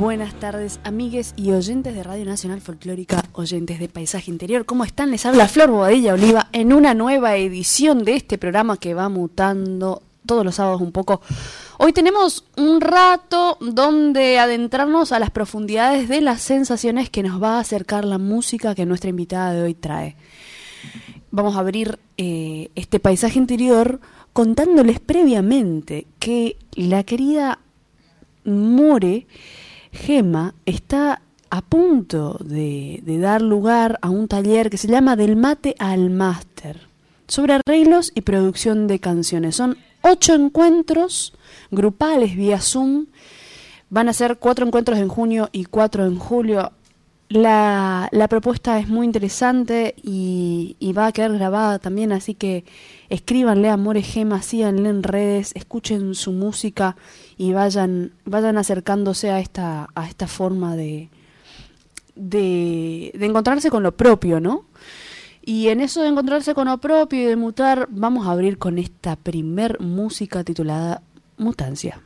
Buenas tardes, amigues y oyentes de Radio Nacional Folclórica, oyentes de Paisaje Interior. ¿Cómo están? Les habla Flor Bobadilla Oliva en una nueva edición de este programa que va mutando todos los sábados un poco. Hoy tenemos un rato donde adentrarnos a las profundidades de las sensaciones que nos va a acercar la música que nuestra invitada de hoy trae. Vamos a abrir eh, este paisaje interior contándoles previamente que la querida More Gema está a punto de, dar lugar a un taller que se llama Del mate al máster sobre arreglos y producción de canciones. Son ocho encuentros grupales vía Zoom. Van a ser cuatro encuentros en junio y cuatro en julio. La, la propuesta es muy interesante y, va a quedar grabada también, así que escríbanle a More Gema, síganle en redes, escuchen su música y vayan, vayan acercándose a esta, a esta forma de, de, de encontrarse con lo propio, ¿no? Y en eso de encontrarse con lo propio y de mutar, vamos a abrir con esta primer música titulada Mutancia.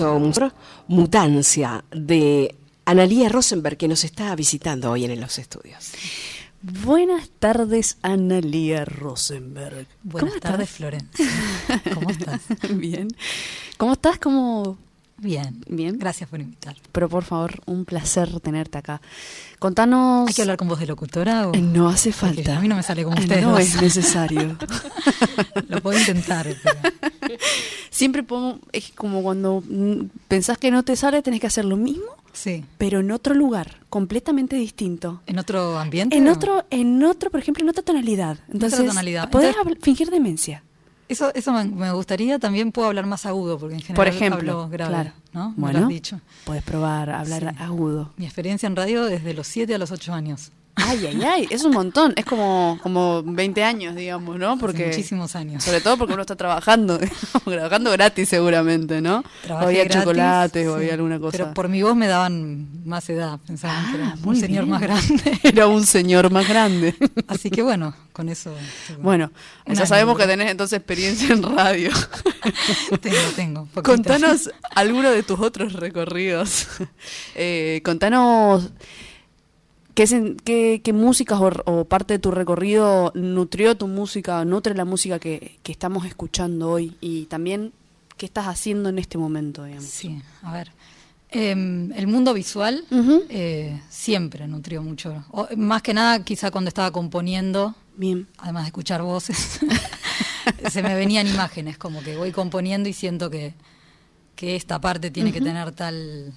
Comienzo Mutancia de Analía Rosenberg que nos está visitando hoy en los estudios. Buenas tardes, Analía Rosenberg. Buenas tardes, Florencia. ¿Cómo estás? Bien. ¿Cómo estás? ¿Cómo Bien. Bien. Gracias por invitar. Pero por favor, un placer tenerte acá. Contanos. ¿Hay que hablar con voz de locutora? O... No hace falta. a mí no me sale como usted. No es necesario. Lo puedo intentar. Siempre pongo, es como cuando pensás que no te sale, tenés que hacer lo mismo. Sí. Pero en otro lugar, completamente distinto. ¿En otro ambiente? En otro, en otro, por ejemplo, en otra tonalidad. Entonces, otra tonalidad. podés fingir demencia. Eso, eso me, gustaría, también puedo hablar más agudo, porque en general Por ejemplo, hablo grave, claro. ¿no? Bueno, lo has dicho. puedes probar hablar agudo. Mi experiencia en radio desde los 7 a los 8 años. Ay, ay, ay, es un montón, es como, como 20 años, digamos, ¿no? Porque, muchísimos años. Sobre todo porque uno está trabajando, trabajando gratis seguramente, ¿no? Trabajé o había chocolates o había alguna cosa. Pero por mi voz me daban más edad, pensaban que era ah, un señor más grande. Era un señor más grande. Así que bueno, con eso. Bueno, ya sabemos que tenés entonces experiencia en radio. tengo, tengo. Contanos alguno de tus otros recorridos. Eh, contanos ¿Qué, qué, músicas o, parte de tu recorrido nutrió tu música, nutre la música que, estamos escuchando hoy? Y también, ¿qué estás haciendo en este momento? Digamos? Sí, a ver. Em, el mundo visual eh, siempre nutrió mucho. más que nada, quizá cuando estaba componiendo, Bien. además de escuchar voces, se me venían imágenes, como que voy componiendo y siento que, que esta parte tiene que tener tal,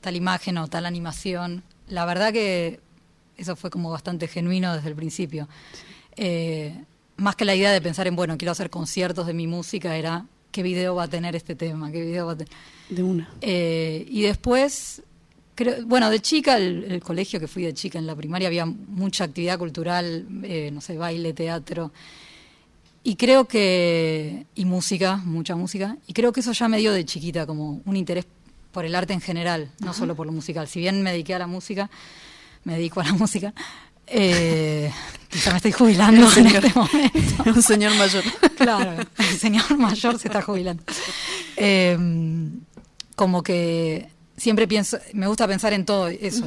tal imagen o tal animación. La verdad que eso fue como bastante genuino desde el principio. Eh, más que la idea de pensar en, bueno, quiero hacer conciertos de mi música, era qué video va a tener este tema, qué video va a tener. De una. Eh, y después, creo, bueno, de chica, el, colegio que fui de chica en la primaria, había mucha actividad cultural, eh, no sé, baile, teatro. Y creo que, y música, mucha música, y creo que eso ya me dio de chiquita como un interés por el arte en general, no solo por lo musical. Si bien me dediqué a la música, me dedico a la música. Eh, quizá me estoy jubilando en este momento. Un señor mayor. Claro, el señor mayor se está jubilando. Eh, como que siempre pienso, me gusta pensar en todo eso.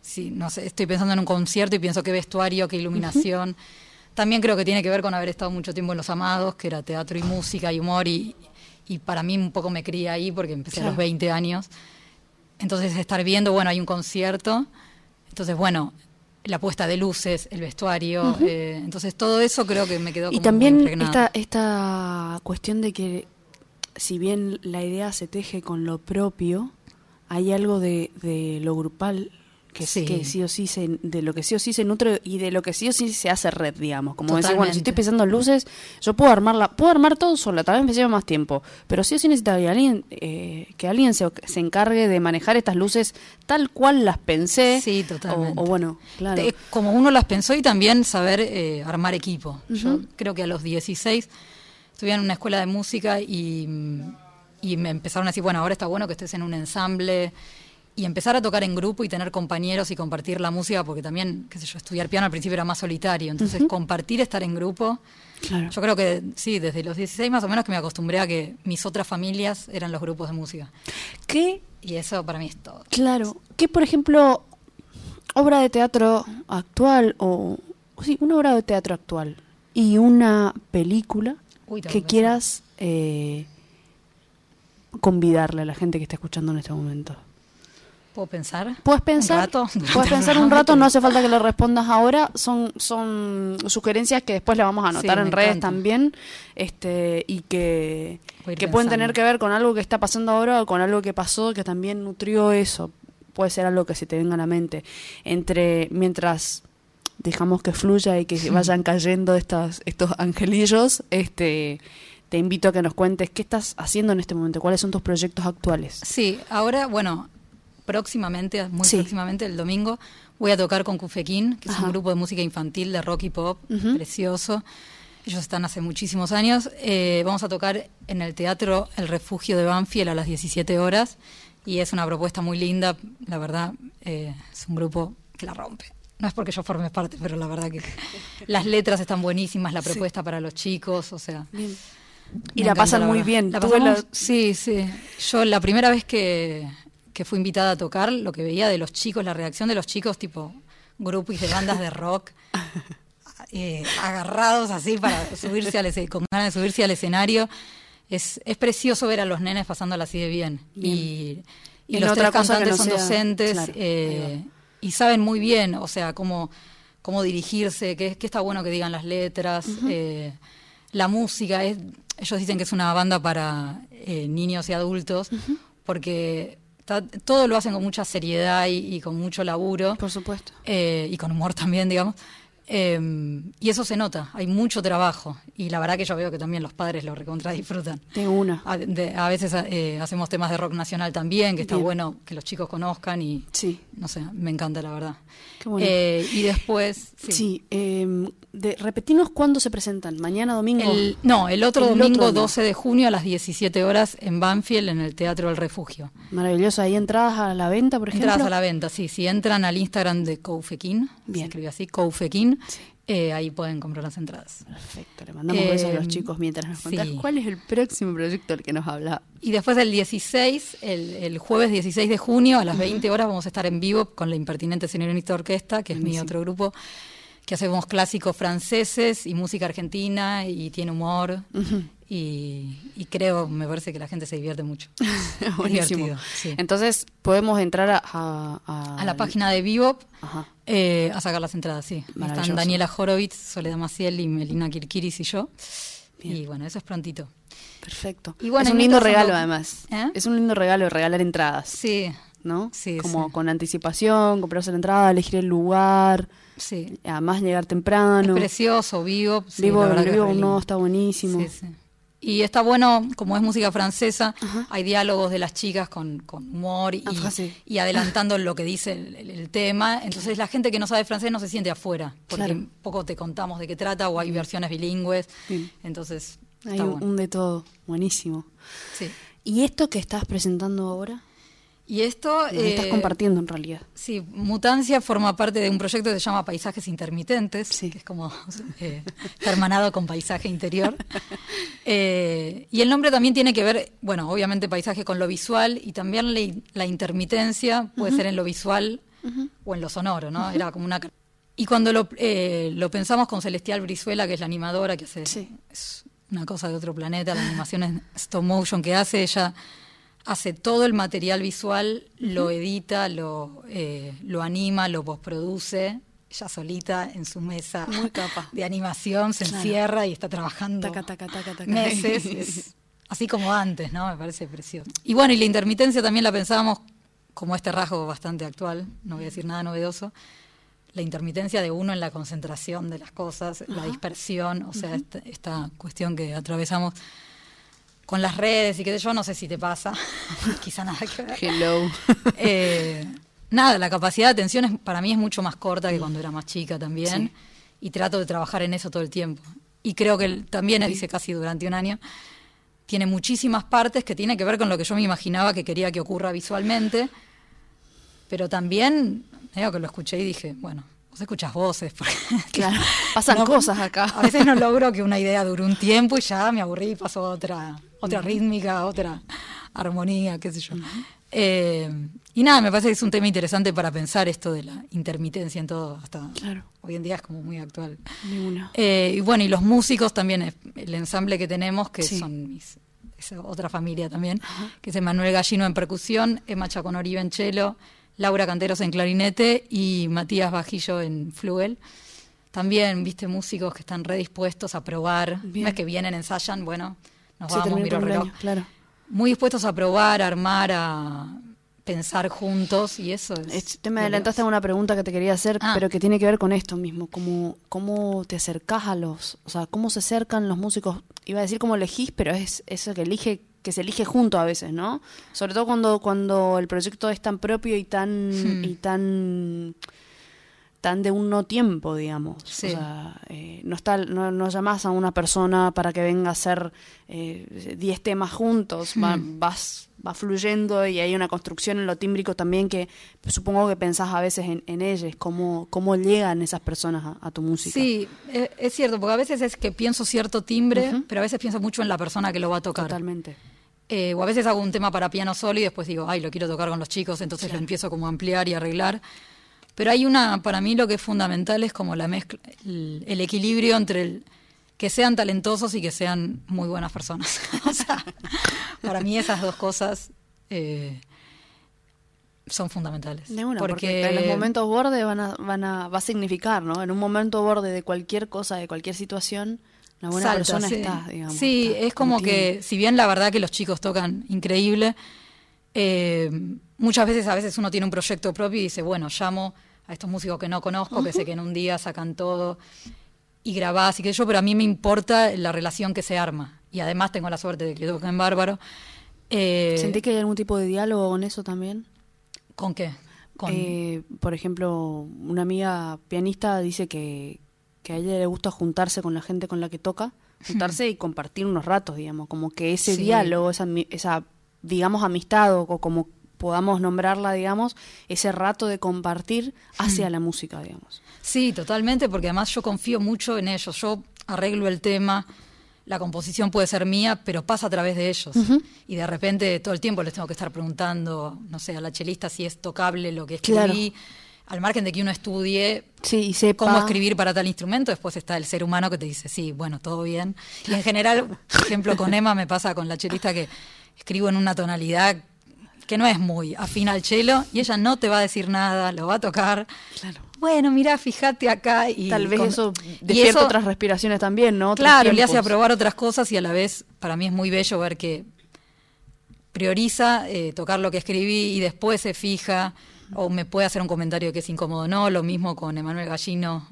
si, no sé, estoy pensando en un concierto y pienso qué vestuario, qué iluminación. También creo que tiene que ver con haber estado mucho tiempo en Los Amados, que era teatro y música y humor, y, y para mí un poco me crié ahí porque empecé a los 20 años. Entonces estar viendo, bueno, hay un concierto entonces, bueno, la puesta de luces, el vestuario, eh, entonces todo eso creo que me quedó como Y también esta, esta cuestión de que si bien la idea se teje con lo propio, hay algo de, de lo grupal que sí. que sí o sí se, de lo que sí o sí se nutre y de lo que sí o sí se hace red, digamos. Como decir, bueno, si estoy pensando en luces, yo puedo armarla, puedo armar todo sola, tal vez me lleve más tiempo, pero sí o sí necesitaría alguien, eh, que alguien se, se, encargue de manejar estas luces tal cual las pensé. Sí, totalmente. O, bueno, claro. como uno las pensó y también saber eh, armar equipo. Yo creo que a los 16 estuve en una escuela de música y, y me empezaron a decir, bueno, ahora está bueno que estés en un ensamble y empezar a tocar en grupo y tener compañeros y compartir la música, porque también, qué sé yo, estudiar piano al principio era más solitario, entonces compartir, estar en grupo, yo creo que sí, desde los 16 más o menos que me acostumbré a que mis otras familias eran los grupos de música. ¿Qué? Y eso para mí es todo. Claro, ¿qué por ejemplo, obra de teatro actual o, sí, una obra de teatro actual y una película que quieras eh, convidarle a la gente que está escuchando en este momento? ¿Puedo pensar? Puedes pensar. Puedes pensar un rato, no hace falta que lo respondas ahora. Son, son sugerencias que después le vamos a anotar en redes también. Este, y que, que pueden tener que ver con algo que está pasando ahora o con algo que pasó que también nutrió eso. Puede ser algo que se te venga a la mente. Entre, mientras dejamos que fluya y que vayan cayendo estos, estos angelillos, este te invito a que nos cuentes qué estás haciendo en este momento, cuáles son tus proyectos actuales. Sí, ahora, bueno, próximamente, muy próximamente, el domingo, voy a tocar con Cufequín, que es un grupo de música infantil de rock y pop, precioso. Ellos están hace muchísimos años. Eh, vamos a tocar en el Teatro El Refugio de Banfield a las 17 horas y es una propuesta muy linda, la verdad, eh, es un grupo que la rompe. No es porque yo forme parte, pero la verdad que las letras están buenísimas, la propuesta para los chicos, o sea... Bien. Y la encanta, pasan muy bien. La pasamos- la- Sí, sí. Yo la primera vez que, que fui invitada a tocar, lo que veía de los chicos, la reacción de los chicos, tipo grupos de bandas de rock, eh, agarrados así para subirse al con ganas de subirse al escenario. Es, es precioso ver a los nenes pasándola así de bien. Bien. Y, y los tres cantantes no son sea- docentes claro, eh, y saben muy bien, o sea, cómo, cómo dirigirse, qué, qué está bueno que digan las letras. eh, la música, es, ellos dicen que es una banda para niños y adultos, porque todo lo hacen con mucha seriedad y, y con mucho laburo Por supuesto. eh, y con humor también, digamos. Eh, y eso se nota, hay mucho trabajo y la verdad que yo veo que también los padres lo recontra disfrutan. Tengo una. A, de- a veces eh, hacemos temas de rock nacional también, que está Bien. bueno que los chicos conozcan y Sí. no sé, me encanta la verdad. Qué bueno. Eh, y después, sí. Sí. eh, de, repetinos cuándo se presentan. Mañana, domingo. El- no, el otro El domingo otro no. 12 de junio a las 17 horas en Banfield, en el Teatro del Refugio. Maravilloso. Ahí entradas a la venta, por ejemplo. Entradas a la venta, sí. Si entran al Instagram de Koufekin, se escribe así, Koufekin, Sí. eh, ahí pueden comprar las entradas. Perfecto. Le mandamos Eh, besos a los chicos mientras nos contás sí. cuál es el próximo proyecto del que nos habla. Y después del 16, el, el jueves 16 de junio a las 20 horas vamos a estar en vivo con la Impertinente Señorita Orquesta, que es mi Buenísimo. otro grupo, que hacemos clásicos franceses y música argentina y tiene humor. y, y creo, me parece que la gente se divierte mucho. Buenísimo. divertido, sí. Entonces, podemos entrar a, a, a- A la página de Vivo Ajá. Eh, a sacar las entradas, sí. Están Daniela Horowitz, Soledad Maciel y Melina Kirkiris y yo. Bien. Y bueno, eso es prontito. Perfecto. Y bueno, es un lindo regalo, además. ¿Eh? Es un lindo regalo regalar entradas. Sí, ¿No? Sí, Como sí. con anticipación, comprarse la entrada, elegir el lugar. sí. Además, llegar temprano. Es precioso, vivo. sí, vivo es vivo no, está buenísimo. Sí, sí. Y está bueno, como es música francesa, hay diálogos de las chicas con, con humor y, Ah, y adelantando lo que dice el, el- el tema. Entonces la gente que no sabe francés no se siente afuera, porque Claro. poco te contamos de qué trata o hay versiones bilingües. Entonces, Hay está un, bueno. un de todo. Buenísimo. Sí. ¿Y esto que estás presentando ahora? Y esto... Lo estás eh, compartiendo en realidad. Sí, Mutancia forma parte de un proyecto que se llama Paisajes Intermitentes, Sí. que es como eh, hermanado con paisaje interior. Eh, y el nombre también tiene que ver, bueno, obviamente paisaje con lo visual y también la, la intermitencia puede ser en lo visual o en lo sonoro, ¿no? Era como una... Y cuando lo, eh, lo pensamos con Celestial Brizuela, que es la animadora, que hace Sí. es una cosa de otro planeta, la animación en stop motion que hace, ella hace todo el material visual, lo edita, lo, eh, lo anima, lo postproduce, ella solita en su mesa Muy capa. de animación, se Claro. encierra y está trabajando Taca, taca, taca, taca. meses, es así como antes, ¿no? Me parece precioso. Y bueno, y la intermitencia también la pensábamos como este rasgo bastante actual, no voy a decir nada novedoso, la intermitencia de uno en la concentración de las cosas, la dispersión, o sea, esta, esta cuestión que atravesamos con las redes y qué sé yo, no sé si te pasa, quizá nada que ver. Hello. Eh, nada, la capacidad de atención es- para mí es mucho más corta que cuando era más chica también. Sí. Y trato de trabajar en eso todo el tiempo. Y creo que el- también, hice casi durante un año, tiene muchísimas partes que tiene que ver con lo que yo me imaginaba que quería que ocurra visualmente. Pero también, creo que lo escuché y dije, bueno, vos escuchas voces. porque- Claro, pasan No, cosas acá. A veces no logro que una idea dure un tiempo y ya me aburrí y pasó otra, otra rítmica, otra armonía, qué sé yo. Eh, y nada, me parece que es un tema interesante para pensar esto de la intermitencia en todo, hasta Claro. hoy en día es como muy actual. Eh, y bueno, y los músicos también, eh, el ensamble que tenemos, que Sí. son mis, otra familia también, que es Manuel Gallino en percusión, Emma Chaconoribe en cello, Laura Canteros en clarinete y Matías Bajillo en flugel. También, viste, músicos que están redispuestos a probar. Bien. No es que vienen, ensayan, bueno, nos Se vamos, termina miro reloj. año, claro. Muy dispuestos a probar, a armar, a pensar juntos y eso es... Es- te me adelantaste a una pregunta que te quería hacer, Ah. pero que tiene que ver con esto mismo. ¿Cómo, ¿Cómo te acercás a los. O sea, cómo se acercan los músicos? Iba a decir cómo elegís, pero es eso que elige que se elige junto a veces, ¿no? Sobre todo cuando, cuando el proyecto es tan propio y tan. Hmm. y tan están de un no tiempo, digamos. Sí. O sea, eh, no, está, no, no llamás a una persona para que venga a hacer 10 temas juntos, va, Mm. vas, va fluyendo y hay una construcción en lo tímbrico también que supongo que pensás a veces en, en ellos, cómo, cómo llegan esas personas a, a tu música. Sí, e- es cierto, porque a veces es que pienso cierto timbre, pero a veces pienso mucho en la persona que lo va a tocar. Totalmente. Eh, o a veces hago un tema para piano solo y después digo, ay, lo quiero tocar con los chicos, entonces lo empiezo como a ampliar y arreglar. Pero hay una, para mí lo que es fundamental es como la mezcla, el, el equilibrio entre el que sean talentosos y que sean muy buenas personas. o sea, para mí esas dos cosas eh, son fundamentales. De una, porque, en los momentos borde van a, van a, va a significar, ¿no? En un momento borde de cualquier cosa, de cualquier situación, una buena Salta, persona sí. está, digamos. Sí, está, es como contiene. que, si bien la verdad que los chicos tocan increíble, eh, muchas veces a veces uno tiene un proyecto propio y dice, bueno, llamo a estos músicos que no conozco, que sé que en un día sacan todo y grabás y que yo, pero a mí me importa la relación que se arma. Y además tengo la suerte de que tocan bárbaro. Eh, ¿Sentí que hay algún tipo de diálogo con eso también? ¿Con qué? Con, Eh, por ejemplo, una amiga pianista dice que, que a ella le gusta juntarse con la gente con la que toca, juntarse y compartir unos ratos, digamos, como que ese Sí. diálogo, esa, esa, digamos, amistad o, o como podamos nombrarla, digamos, ese rato de compartir hacia la música, digamos. Sí, totalmente, porque además yo confío mucho en ellos. Yo arreglo el tema, la composición puede ser mía, pero pasa a través de ellos. Y de repente todo el tiempo les tengo que estar preguntando, no sé, a la chelista si es tocable lo que escribí. Al margen de que uno estudie Sí, y sepa... cómo escribir para tal instrumento, después está el ser humano que te dice, sí, bueno, todo bien. Y en general, por ejemplo, con Emma me pasa con la chelista que escribo en una tonalidad que no es muy afín al chelo y ella no te va a decir nada, lo va a tocar. Claro. Bueno, mira, fíjate acá y Tal vez con- eso despierta eso, otras respiraciones también, ¿no? Otros Claro, le hace aprobar otras cosas y a la vez para mí es muy bello ver que prioriza eh, tocar lo que escribí y después se fija o me puede hacer un comentario que es incómodo. No, lo mismo con Emanuel Gallino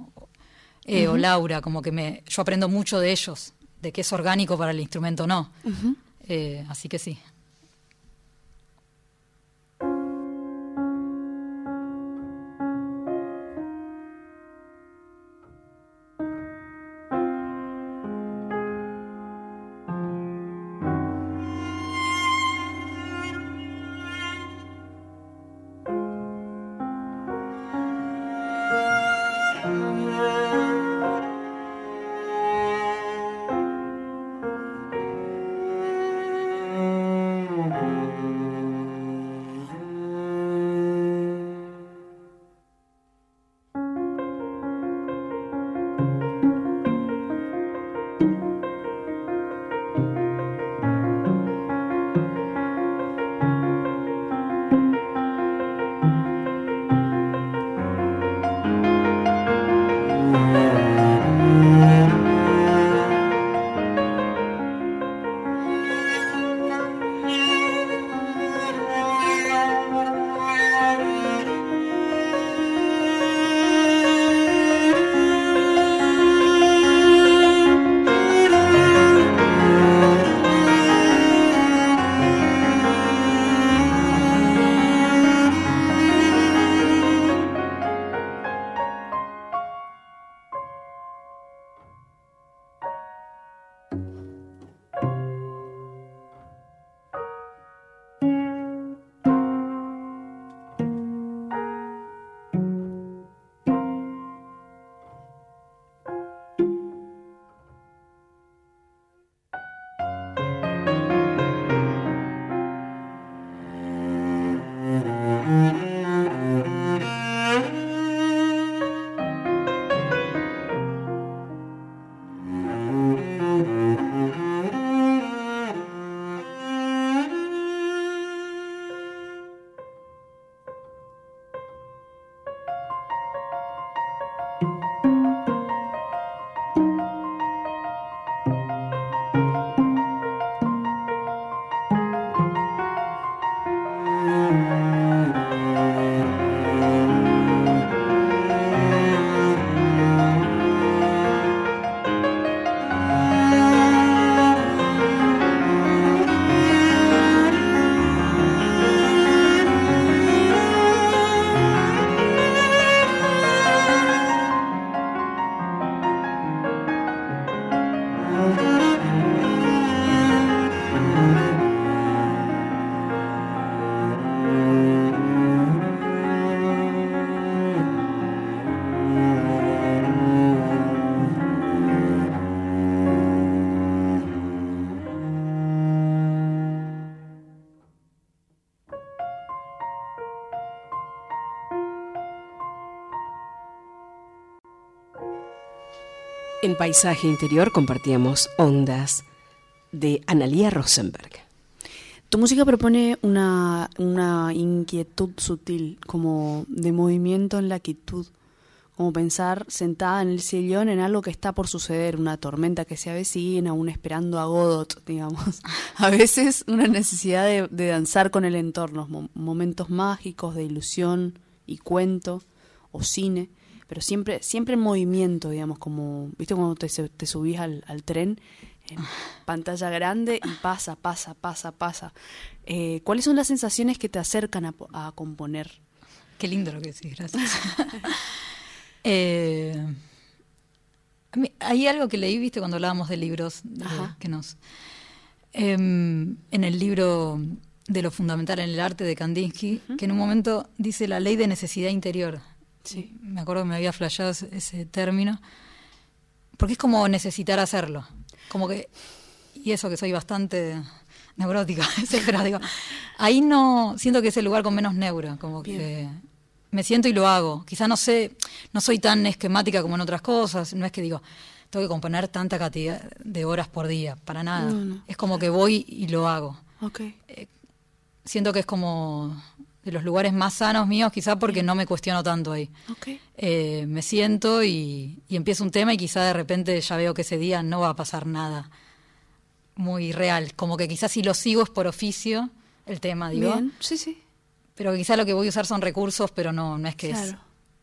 eh, o Laura, como que me yo aprendo mucho de ellos, de que es orgánico para el instrumento o no. Eh, así que sí. Paisaje Interior compartíamos Ondas de Analia Rosenberg. Tu música propone una, una inquietud sutil, como de movimiento en la quietud, como pensar sentada en el sillón en algo que está por suceder, una tormenta que se avecina, aún esperando a Godot, digamos. A veces una necesidad de, de danzar con el entorno, mo- momentos mágicos de ilusión y cuento o cine, pero siempre siempre en movimiento, digamos, como, ¿viste cuando te, subís al, al tren? En pantalla grande y pasa, pasa, pasa, pasa. Eh, ¿Cuáles son las sensaciones que te acercan a, po- a componer? Qué lindo lo que decís, gracias. Eh, hay algo que leí, viste, cuando hablábamos de libros, de- que nos... em, en el libro de lo fundamental en el arte de Kandinsky, que en un momento dice la ley de necesidad interior. Sí. Me acuerdo que me había flasheado ese, término, porque es como necesitar hacerlo. Como que, y eso que soy bastante neurótica, pero digo, ahí no, siento que es el lugar con menos neuro, como que me siento y lo hago. Quizá no sé, no soy tan esquemática como en otras cosas, no es que digo, tengo que componer tanta cantidad de horas por día, para nada. No, no. Es como que voy y lo hago Ok. siento que es como de los lugares más sanos míos, quizá porque no me cuestiono tanto ahí. Eh, me siento y, y empiezo un tema y quizá de repente ya veo que ese día no va a pasar nada muy real. Como que quizás si lo sigo es por oficio el tema, digo. Bien. Sí, sí. Pero quizá lo que voy a usar son recursos, pero no, no es que es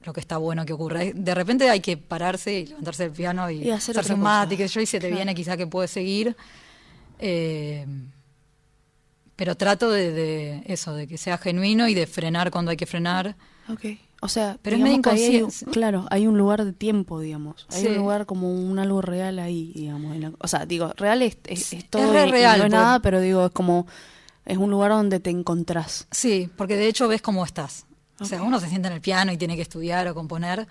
lo que está bueno que ocurra. De repente hay que pararse y levantarse del piano y, Y hacer hacerse un mate, que yo y se te Claro. viene quizá que puedes seguir. Eh, pero trato de, de eso, de que sea genuino y de frenar cuando hay que frenar. Ok. O sea, Pero es medio ahí hay inconsciente. claro, hay un lugar de tiempo, digamos. Hay Sí. un lugar como un algo real ahí, digamos. en la- o sea, digo, real es, es, es todo y- y real, no es pero- nada, pero digo, es como, es un lugar donde te encontrás. Sí, porque de hecho ves cómo estás. O sea, uno se sienta en el piano y tiene que estudiar o componer.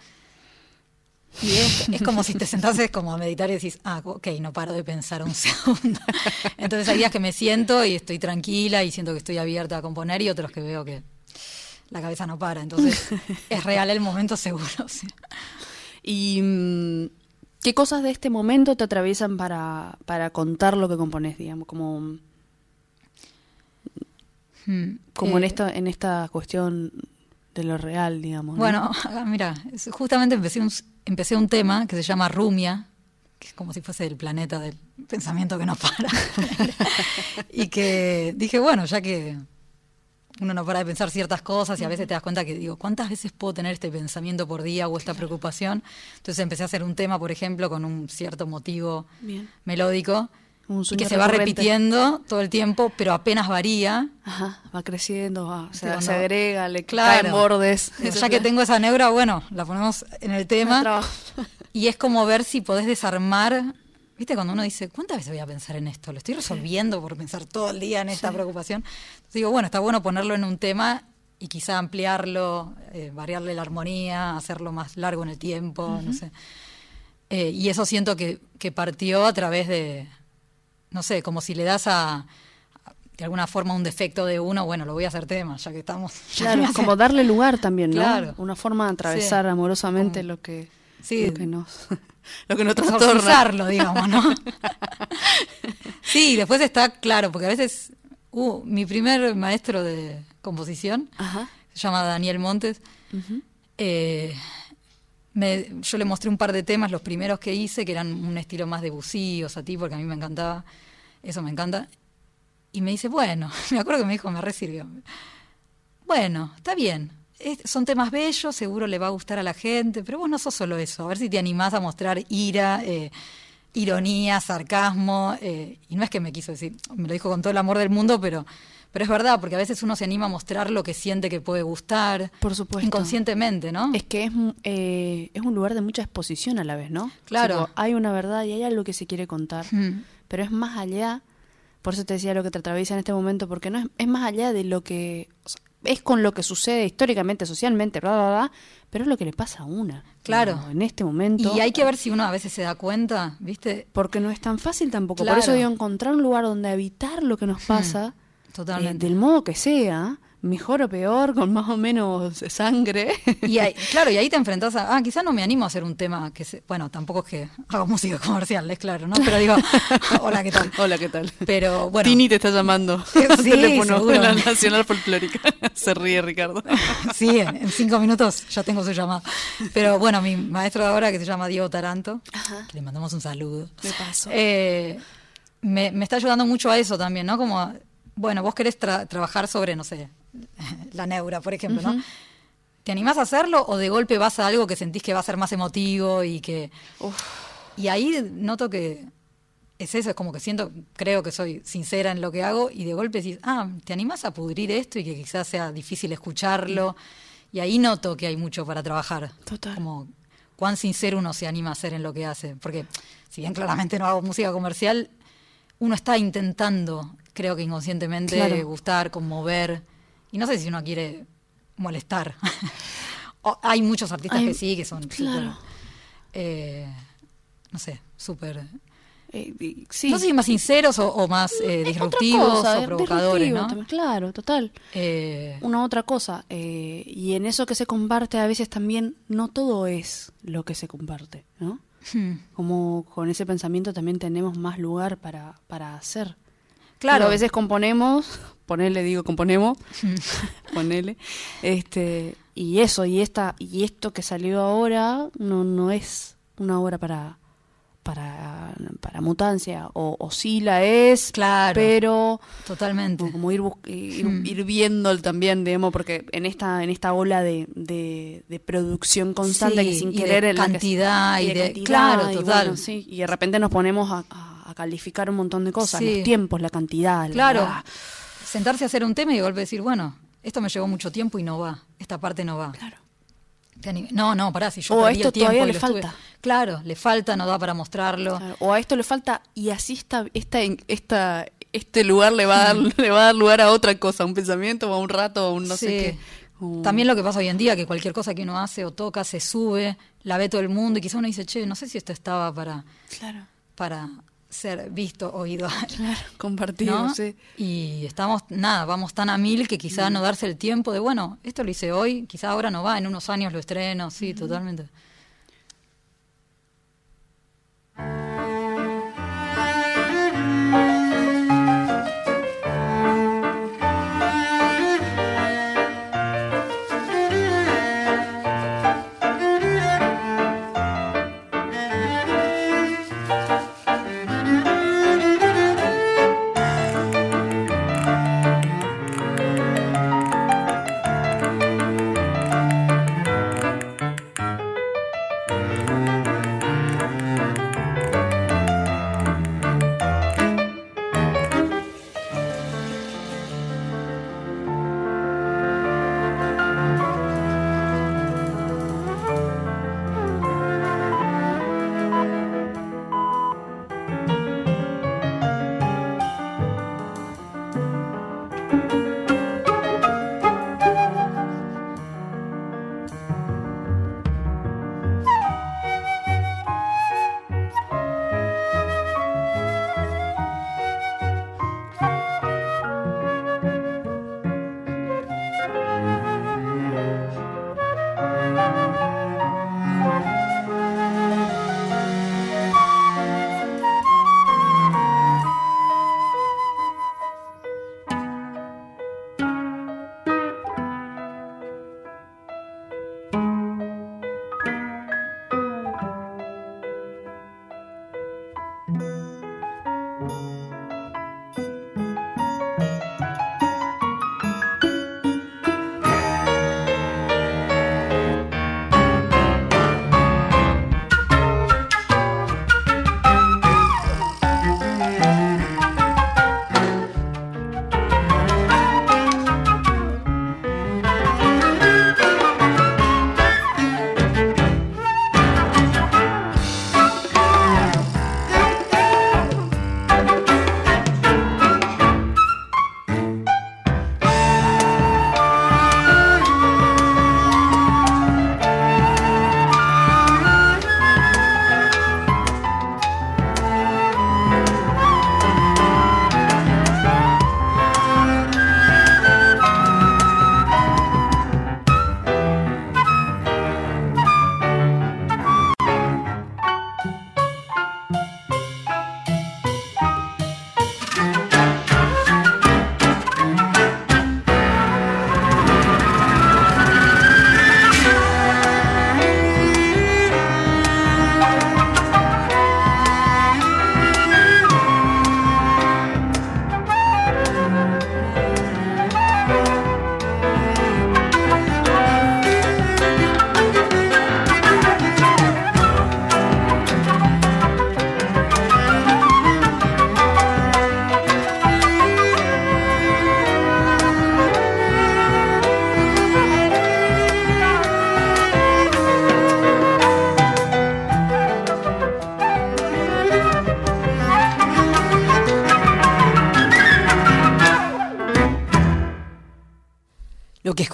Y es, es como si te sentases como a meditar y decís, ah, ok, no paro de pensar un segundo. Entonces hay días que me siento y estoy tranquila y siento que estoy abierta a componer y otros que veo que la cabeza no para. Entonces es real el momento seguro. sí. ¿Y mm, qué cosas de este momento te atraviesan para, para contar lo que compones, digamos? Como, Mm, como en, eh, esta, en esta cuestión de lo real, digamos. ¿no? Bueno, mira, justamente empecé un, empecé un tema que se llama Rumia, que es como si fuese el planeta del pensamiento que no para. y que dije, bueno, ya que uno no para de pensar ciertas cosas y a veces te das cuenta que digo, ¿cuántas veces puedo tener este pensamiento por día o esta preocupación? Entonces empecé a hacer un tema, por ejemplo, con un cierto motivo Bien. melódico Un y sueño que se va repitiendo todo el tiempo, pero apenas varía. Ajá, va creciendo, va, se, agrega, le Claro. caen bordes. Ya que tengo esa neura, bueno, la ponemos en el tema. Y es como ver si podés desarmar. ¿Viste? Cuando uno dice, ¿cuántas veces voy a pensar en esto? Lo estoy resolviendo por pensar todo el día en esta preocupación. Entonces digo, bueno, está bueno ponerlo en un tema y quizá ampliarlo, eh, variarle la armonía, hacerlo más largo en el tiempo, no sé. Eh, y eso siento que, que partió a través de, no sé, como si le das a, de alguna forma un defecto de uno, bueno, lo voy a hacer tema, ya que estamos. Claro, hace- como darle lugar también, ¿no? Claro. Una forma de atravesar Sí. amorosamente Como- lo que, Sí. lo que nos, lo que nos digamos, ¿no? sí, después está claro, porque a veces, uh, mi primer maestro de composición, Ajá. se llama Daniel Montes, eh, me- yo le mostré un par de temas, los primeros que hice, que eran un estilo más de Bussy o Satie, porque a mí me encantaba, eso me encanta, y me dice, bueno, me acuerdo que me dijo, me resirvió, bueno, está bien, son temas bellos, seguro le va a gustar a la gente, pero vos no sos solo eso, a ver si te animás a mostrar ira, eh, ironía, sarcasmo, eh, y no es que me quiso decir, me lo dijo con todo el amor del mundo, pero, pero es verdad, porque a veces uno se anima a mostrar lo que siente que puede gustar, Por supuesto. inconscientemente, ¿no? Es que es, un- eh, es un lugar de mucha exposición a la vez, ¿no? Claro. Hay una verdad y hay algo que se quiere contar, Mm. pero es más allá, por eso te decía lo que te atraviesa en este momento, porque no es, es más allá de lo que... o sea, es con lo que sucede históricamente, socialmente, bla, bla, bla, pero es lo que le pasa a una. Claro. En este momento. Y hay que ver si uno a veces se da cuenta, ¿viste? Porque no es tan fácil tampoco. Claro. Por eso digo, encontrar un lugar donde habitar lo que nos pasa, Totalmente. eh, del modo que sea, mejor o peor, con más o menos sangre. Y ahí, claro, y ahí te enfrentás a, ah, quizás no me animo a hacer un tema que, se, bueno, tampoco es que hago música comercial, es claro, ¿no? Pero digo, hola, ¿qué tal? Hola, ¿qué tal? Pero bueno. Tini te está llamando. Sí, teléfono de la. Nacional Folclórica. Se ríe Ricardo. Sí, en, en cinco minutos ya tengo su llamada. Pero bueno, mi maestro de ahora, que se llama Diego Taranto, que le mandamos un saludo. De paso. Eh, me, me está ayudando mucho a eso también, ¿no? Como, bueno, vos querés tra- trabajar sobre, no sé, la neura, por ejemplo, ¿no? ¿Te animás a hacerlo o de golpe vas a algo que sentís que va a ser más emotivo y que... Y ahí noto que es eso, es como que siento, creo que soy sincera en lo que hago y de golpe decís, ah, ¿te animás a pudrir esto y que quizás sea difícil escucharlo? Y ahí noto que hay mucho para trabajar. Total. Como cuán sincero uno se anima a hacer en lo que hace. Porque si bien claramente no hago música comercial, uno está intentando, creo que inconscientemente, Claro. gustar, conmover. Y no sé si uno quiere molestar. O- hay muchos artistas que sí, que son claro. súper, eh, no sé, súper... Eh, sí. No sé si más sinceros o, o más eh, disruptivos cosa, o provocadores, ¿no? también, Claro, total. Eh, Una otra cosa, y en eso que se comparte a veces también no todo es lo que se comparte, ¿no? hmm, Como con ese pensamiento también tenemos más lugar para, para hacer. Claro. A veces componemos, ponele, digo, componemos, ponele, este, y eso, y esta, y esto que salió ahora no, no es una obra para, para, para mutancia, o, o sí la es, Claro. pero totalmente. como ir, bus- ir, Hmm. ir viendo también, digamos, porque en esta, en esta ola de, de, de producción constante Sí, que sin y de querer en la que- cantidad, y de- cantidad, claro, y total. bueno, sí, y de repente nos ponemos a, a- a calificar un montón de cosas, Sí. los tiempos, la cantidad, la- Claro. la- Sentarse a hacer un tema y de golpe decir, bueno, esto me llevó mucho tiempo y no va. Esta parte no va. Claro. No, no, pará, si yo O a perdí esto el tiempo todavía y le estuve- falta. Claro, le falta, no da para mostrarlo. Claro, O a esto le falta, y así está, esta, esta, este lugar le va, a dar, le va a dar lugar a otra cosa, a un pensamiento, o a un rato, o a un no sé qué. O- También lo que pasa hoy en día, que cualquier cosa que uno hace o toca se sube, la ve todo el mundo y quizá uno dice, che, no sé si esto estaba para, Claro, para ser visto, oído. claro, compartido, ¿no? sí. Y estamos, nada, vamos tan a mil que quizá no darse el tiempo de, bueno, esto lo hice hoy, quizá ahora no va, en unos años lo estreno, sí, totalmente.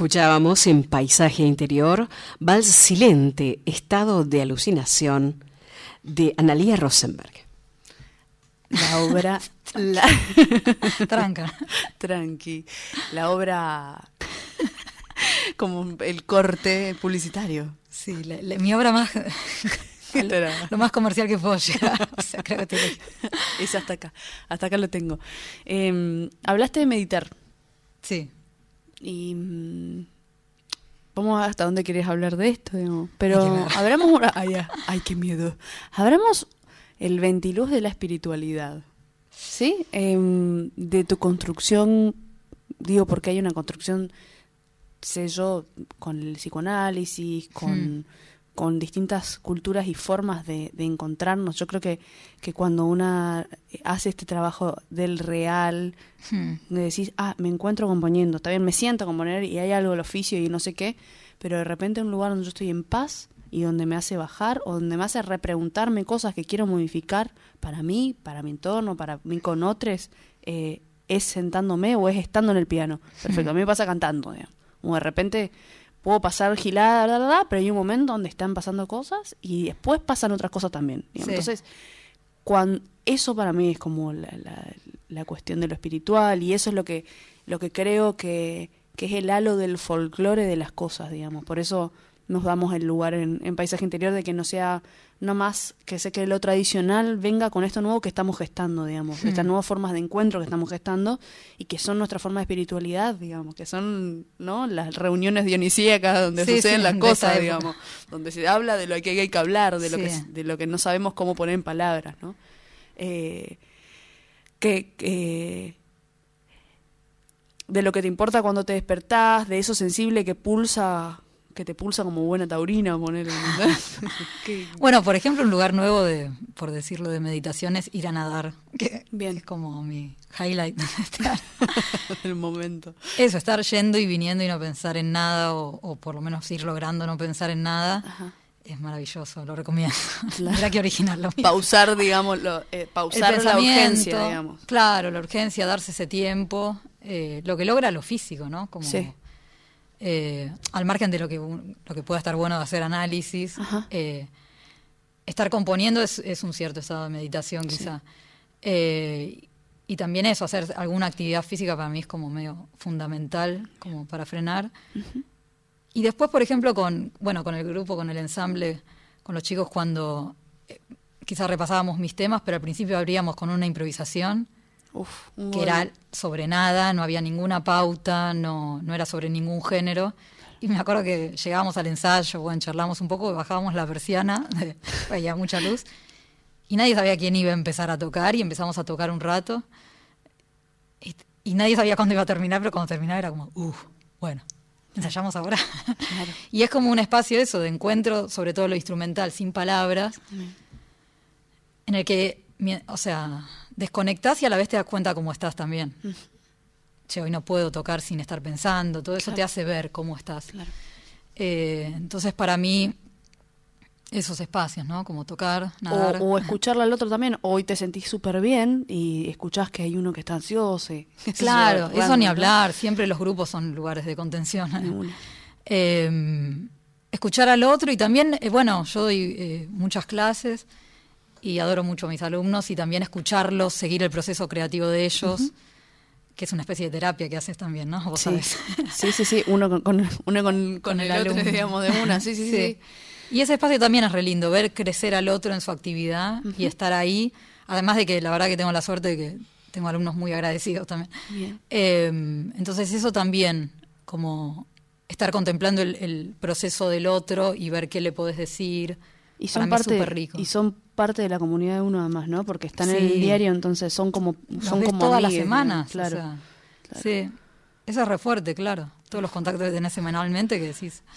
Escuchábamos en Paisaje Interior, Vals Silente, Estado de Alucinación, de Analía Rosenberg. La obra... la- Tranca. Tranqui. La obra... Como el corte publicitario. Sí, la- la- mi obra más. Lo más comercial que puedo llegar. O sea, creo que te lo- Es hasta acá. Hasta acá lo tengo. Eh, hablaste de meditar. Sí. Y mm, vamos a hasta dónde querés hablar de esto, digamos. Pero abramos una. Ay, ya. Ay, qué miedo. Abramos el ventiluz de la espiritualidad. ¿Sí? Em, de tu construcción, digo, porque hay una construcción, sé yo, con el psicoanálisis, con, con distintas culturas y formas de, de encontrarnos. Yo creo que, que cuando una hace este trabajo del real, Hmm. de decir, ah, me encuentro componiendo, está bien, me siento a componer y hay algo del oficio y no sé qué, pero de repente un lugar donde yo estoy en paz y donde me hace bajar o donde me hace repreguntarme cosas que quiero modificar para mí, para mi entorno, para mí con otros, eh, es sentándome o es estando en el piano. Perfecto, a mí me pasa cantando, digamos. O de repente puedo pasar gilada, bla, bla, bla, pero hay un momento donde están pasando cosas y después pasan otras cosas también. Sí. Entonces, cuan- eso para mí es como la, la- la cuestión de lo espiritual y eso es lo que, lo que creo que, que es el halo del folclore de las cosas, digamos. Por eso nos damos el lugar en, en paisaje interior de que no sea no más que sé que lo tradicional venga con esto nuevo que estamos gestando, digamos, Hmm. estas nuevas formas de encuentro que estamos gestando y que son nuestra forma de espiritualidad, digamos, que son no las reuniones dionisíacas donde Sí, suceden sí, las cosas, digamos, donde se habla de lo que hay que hablar, de lo que de lo que no sabemos cómo poner en palabras, ¿no? Eh, que, que- de lo que te importa cuando te despertás, de eso sensible que pulsa, que te pulsa como buena taurina, poner Bueno, por ejemplo, un lugar nuevo de, por decirlo, de meditación es ir a nadar. Que, Bien. que es como mi highlight. el momento. Eso, estar yendo y viniendo y no pensar en nada, o, o por lo menos ir logrando no pensar en nada, Ajá. es maravilloso, lo recomiendo. Claro. Mira qué original lo. Pausar, digamos, lo, eh, El pausar la pensamiento, urgencia, digamos. Claro, la urgencia, darse ese tiempo, eh, lo que logra lo físico, ¿no? Como, Sí. Eh, al margen de lo que, lo que pueda estar bueno de hacer análisis, eh, estar componiendo es, es un cierto estado de meditación, quizá. Eh, y también eso, hacer alguna actividad física para mí es como medio fundamental, como para frenar. Y después, por ejemplo, con, bueno, con el grupo, con el ensamble, con los chicos, cuando quizás repasábamos mis temas, pero al principio abríamos con una improvisación Uf, que era sobre nada, no había ninguna pauta, no, no era sobre ningún género. Y me acuerdo que llegábamos al ensayo, bueno, charlamos un poco, bajábamos la persiana, había mucha luz, y nadie sabía quién iba a empezar a tocar, y empezamos a tocar un rato. Y, y nadie sabía cuándo iba a terminar, pero cuando terminaba era como, uff, bueno, ensayamos ahora. y es como un espacio eso, de encuentro, sobre todo lo instrumental, sin palabras, en el que, o sea, desconectás y a la vez te das cuenta cómo estás también. Che, hoy no puedo tocar sin estar pensando, todo eso Claro. te hace ver cómo estás. Claro. Eh, entonces, para mí, esos espacios, ¿no? Como tocar, O, nadar. o escucharle al otro también. Hoy te sentís súper bien y escuchás que hay uno que está ansioso. y- Claro, eso ni hablar, siempre los grupos son lugares de contención. Eh, escuchar al otro y también, eh, bueno, yo doy muchas clases y adoro mucho a mis alumnos y también escucharlos, seguir el proceso creativo de ellos, que es una especie de terapia que haces también, ¿no? Vos Sí. sabés. sí, sí, sí, uno con, con- uno con, con el, otro, alumno. digamos, de una, sí, sí, sí. Y ese espacio también es re lindo, ver crecer al otro en su actividad y estar ahí. Además de que la verdad que tengo la suerte de que tengo alumnos muy agradecidos también. Bien. Eh, entonces eso también, como estar contemplando el, el proceso del otro y ver qué le podés decir. Y para son, mí parte, súper rico. y son parte de la comunidad de uno además, ¿no? Porque están en el diario, entonces son como Los son ves como todas las semanas. o Claro. Sí, eso es re fuerte, claro. Todos los contactos que tenés semanalmente que decís.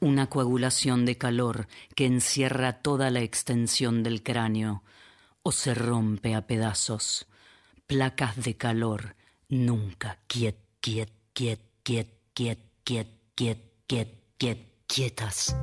Una coagulación de calor que encierra toda la extensión del cráneo o se rompe a pedazos. Placas de calor nunca quiet, quiet, quiet, quiet, quiet, quiet, ゲッゲッゲッゲタシ。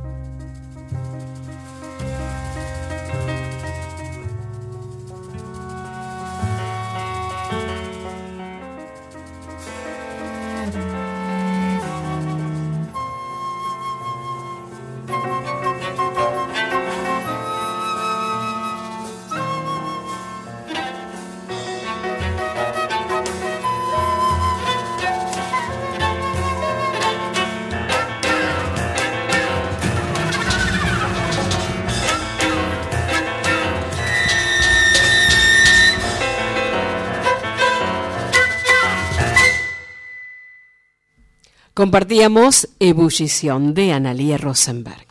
Compartíamos Ebullición de Analia Rosenberg.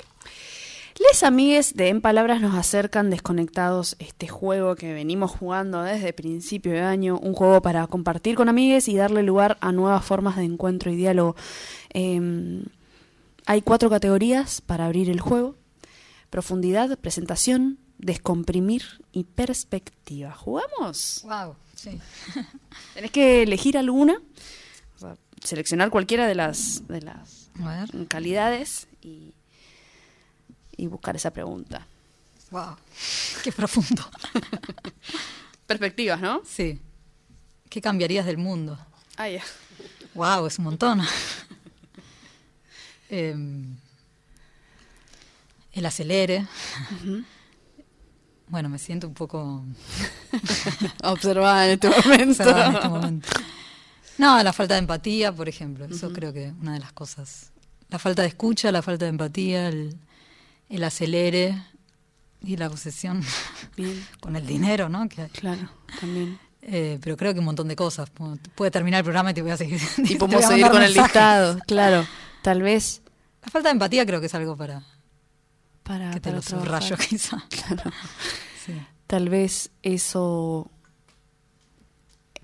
Les amigues de En Palabras nos acercan desconectados este juego que venimos jugando desde principio de año, un juego para compartir con amigues y darle lugar a nuevas formas de encuentro y diálogo. Em, hay cuatro categorías para abrir el juego. Profundidad, presentación, descomprimir y perspectiva. ¿Jugamos? Wow, sí. Tenés que elegir alguna seleccionar cualquiera de las, de las calidades y, y buscar esa pregunta. Wow, qué profundo. Perspectivas, ¿no? Sí. ¿Qué cambiarías del mundo? Ah, ya. Wow, es un montón. Em, el acelere. Bueno, me siento un poco observada en este momento. en este momento. No, la falta de empatía, por ejemplo. Eso creo que una de las cosas. La falta de escucha, la falta de empatía, el, acelere y la obsesión con el dinero, ¿no? claro, también. Eh, pero creo que un montón de cosas. Puede terminar el programa y te voy a seguir. Y podemos seguir con el listado, claro. Tal vez. La falta de empatía creo que es algo para. Para. Que te lo subrayo, quizá. Claro. Tal vez eso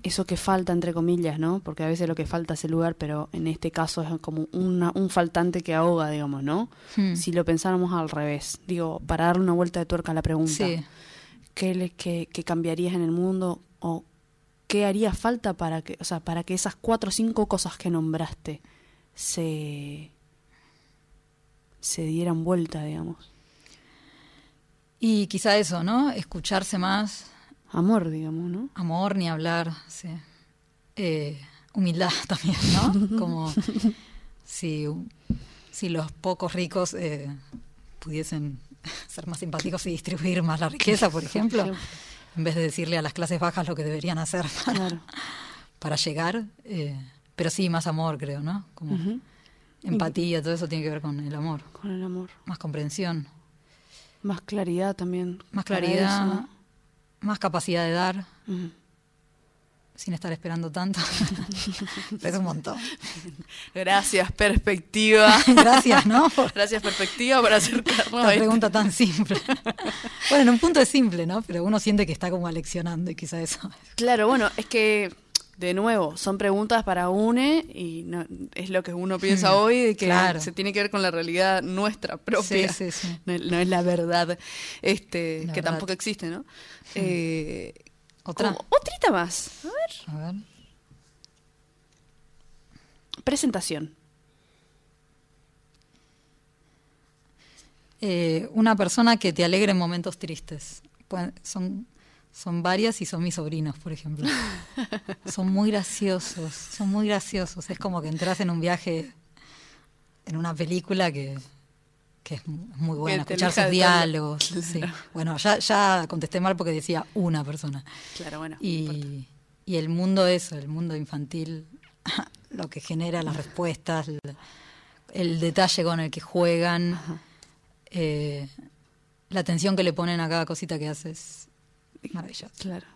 eso que falta, entre comillas, ¿no? Porque a veces lo que falta es el lugar, pero en este caso es como un faltante que ahoga, digamos, ¿no? Hmm. Si lo pensáramos al revés, digo, para darle una vuelta de tuerca a la pregunta, ¿qué, qué, cambiarías en el mundo o qué haría falta para que, o sea, para que esas cuatro o cinco cosas que nombraste se, se dieran vuelta, digamos? Y quizá eso, ¿no? Escucharse más, amor, digamos, ¿no? Amor, ni hablar, sí. Eh, humildad también, ¿no? Como si, si los pocos ricos eh, pudiesen ser más simpáticos y distribuir más la riqueza, por ejemplo, en vez de decirle a las clases bajas lo que deberían hacer para, llegar. Eh, pero sí, más amor, creo, ¿no? Como empatía, todo eso tiene que ver con el amor. Con el amor. Más comprensión. Más claridad también. Más claridad más capacidad de dar, sin estar esperando tanto. es un montón. Gracias, perspectiva. Gracias, ¿no? Gracias, perspectiva, por acercarnos Una pregunta tan simple. bueno, en un punto es simple, ¿no? Pero uno siente que está como aleccionando y quizá eso. Claro, bueno, es que de nuevo, son preguntas para UNE y no, es lo que uno piensa hmm, hoy de que se tiene que ver con la realidad nuestra propia. Sí, sí, sí. No, es la verdad, este, que tampoco existe, ¿no? Eh, Otra. otrita más. A ver. A ver. Presentación. Eh, una persona que te alegre en momentos tristes. son son varias y son mis sobrinos, por ejemplo. son muy graciosos, son muy graciosos. Es como que entras en un viaje, en una película que, que es muy buena, escuchar sus diálogos. Bueno, ya, ya contesté mal porque decía una persona. Claro, bueno. Y, y el mundo eso, el mundo infantil, lo que genera las respuestas, el, detalle con el que juegan, eh, la atención que le ponen a cada cosita que haces Maravilloso. Claro.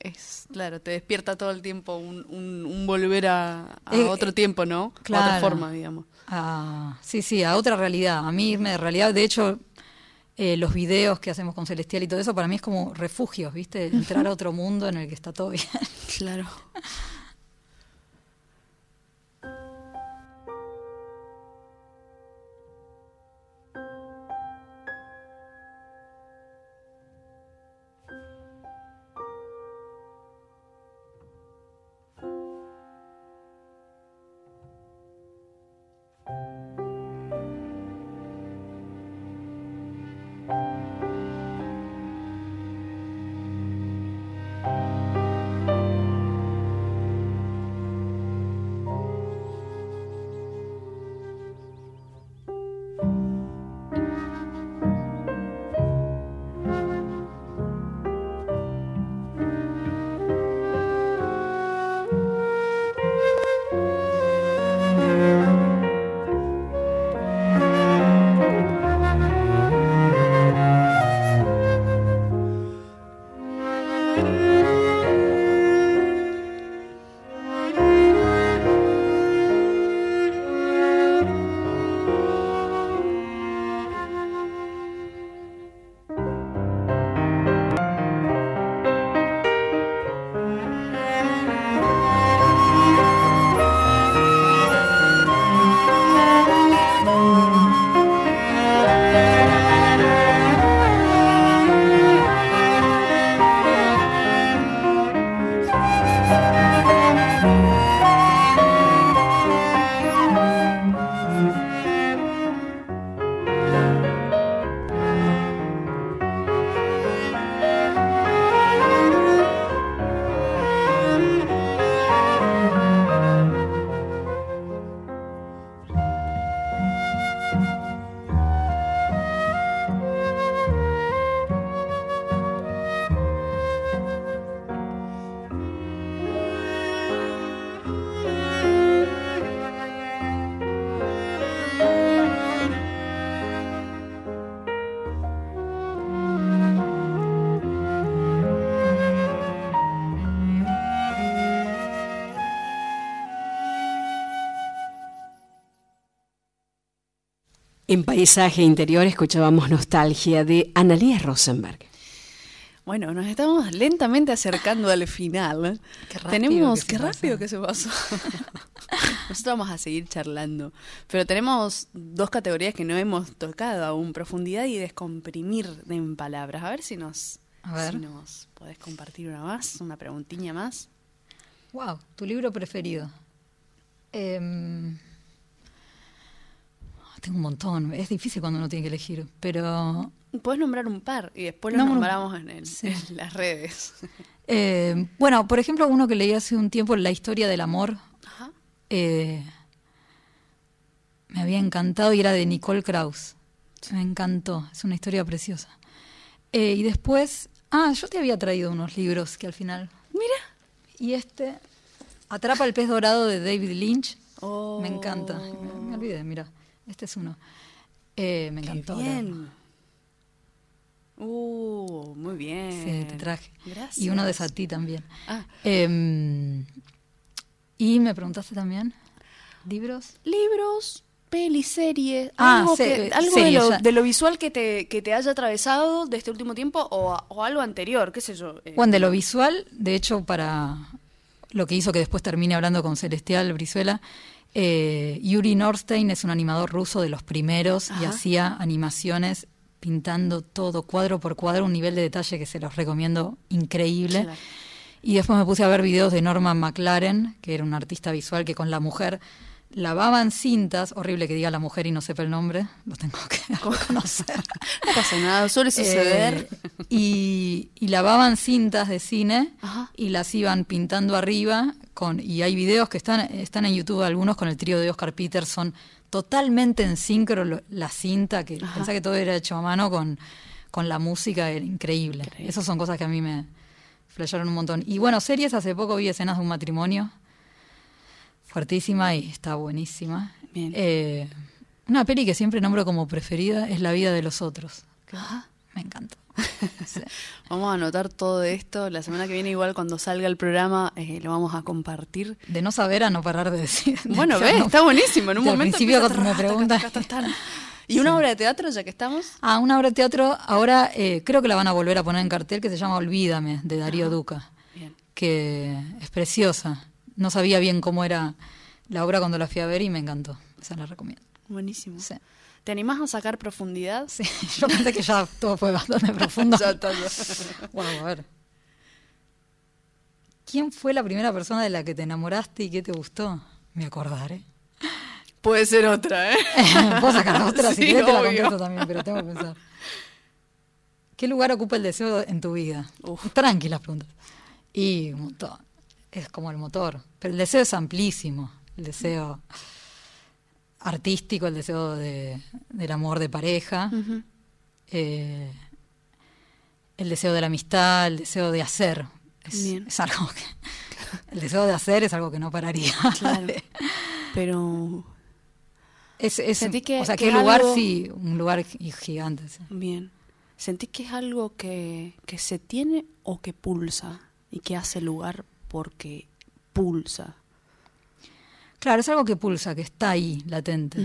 es, claro, te despierta todo el tiempo un, un, volver a, eh, otro tiempo, ¿no? Claro. A otra forma, digamos. Ah, sí, sí, a otra realidad. A mí irme de realidad, de hecho, eh, los videos que hacemos con Celestial y todo eso, para mí es como refugios, ¿viste? Entrar a otro mundo en el que está todo bien. Claro. En Paisaje Interior escuchábamos Nostalgia de Analia Rosenberg. Bueno, nos estamos lentamente acercando al final. Qué rápido tenemos, que se qué rápido que se pasó. Nosotros vamos a seguir charlando, pero tenemos dos categorías que no hemos tocado aún, profundidad y descomprimir en palabras. A ver si nos, A ver. si nos podés compartir una más, una preguntilla más. Wow, tu libro preferido. Em, tengo un montón. Es difícil cuando uno tiene que elegir, pero Puedes nombrar un par y después los No, no. nombramos en, el- Sí. en las redes. eh, bueno, por ejemplo, uno que leí hace un tiempo, La historia del amor, Ajá. eh, me había encantado y era de Nicole Krauss. Me encantó, es una historia preciosa. Eh, y después, ah, yo te había traído unos libros que al final. Mira. Y este, Atrapa el pez dorado de David Lynch. Oh. Me encanta. Me, me olvidé, mira. Este es uno. Eh, me Qué encantó. bien. leerlo. Uh, muy bien. Sí, te traje. Gracias. Y uno de Satí también. Ah, Em, y me preguntaste también, ¿libros? libros, pelis, series, Ah, algo, se- que- eh, algo de, lo, de lo visual que te, que te haya atravesado de este último tiempo o, o algo anterior, qué sé yo. eh, Bueno, de lo visual, de hecho, para lo que hizo que después termine hablando con Celestial Brizuela, eh, Yuri Norstein es un animador ruso de los primeros y hacía animaciones pintando todo cuadro por cuadro, un nivel de detalle que se los recomiendo increíble. Claro. Y después me puse a ver videos de Norman McLaren, que era un artista visual que con la mujer lavaban cintas, horrible que diga la mujer y no sepa el nombre, lo tengo que reconocer. No pasa nada, suele suceder. Eh, y, y lavaban cintas de cine Ajá. y las iban pintando arriba con y hay videos que están están en YouTube algunos con el trío de Oscar Peterson totalmente en sincro la cinta que Ajá. pensá que todo era hecho a mano con con la música era increíble. Increíble. Esas son cosas que a mí me flasharon un montón. Y bueno, series hace poco vi escenas de un matrimonio fuertísima y está buenísima. Bien. Eh, una peli que siempre nombro como preferida es La vida de los otros. que. Me encantó. Sí. Vamos a anotar todo esto. La semana que viene, igual cuando salga el programa, eh, lo vamos a compartir. De no saber a no parar de decir. Bueno, no- está buenísimo. En un momento principio me taca. ¿Y una obra de teatro, ya que estamos? Ah, una obra de teatro, ahora eh, creo que la van a volver a poner en cartel, que se llama Olvídame, de Darío Duca, Bien. que es preciosa. No sabía bien cómo era la obra cuando la fui a ver y me encantó. Esa la recomiendo. Buenísimo. Sí. ¿Te animás a sacar profundidad? Sí, yo pensé que ya todo fue bastante profundo. Ya está. Wow, a ver. ¿Quién fue la primera persona de la que te enamoraste y qué te gustó? Me acordaré. Puede ser otra, ¿eh? Puedo sacar otra, si Sí, querés te la obvio. contesto también, pero tengo que pensar. ¿Qué lugar ocupa el deseo en tu vida? Uf. Tranquilas preguntas. Y un montón. Es como el motor. Pero el deseo es amplísimo. El deseo artístico, el deseo de, del amor de pareja, eh, el deseo de la amistad, el deseo de hacer. Es, algo que. El deseo de hacer es algo que no pararía. Claro. Pero, Es, es- Sentí que- o sea, que qué es lugar, algo- sí, un lugar gi- gigante. sí. bien. ¿Sentís que es algo que, que se tiene o que pulsa? Y que hace lugar porque pulsa. Claro, es algo que pulsa, que está ahí, latente.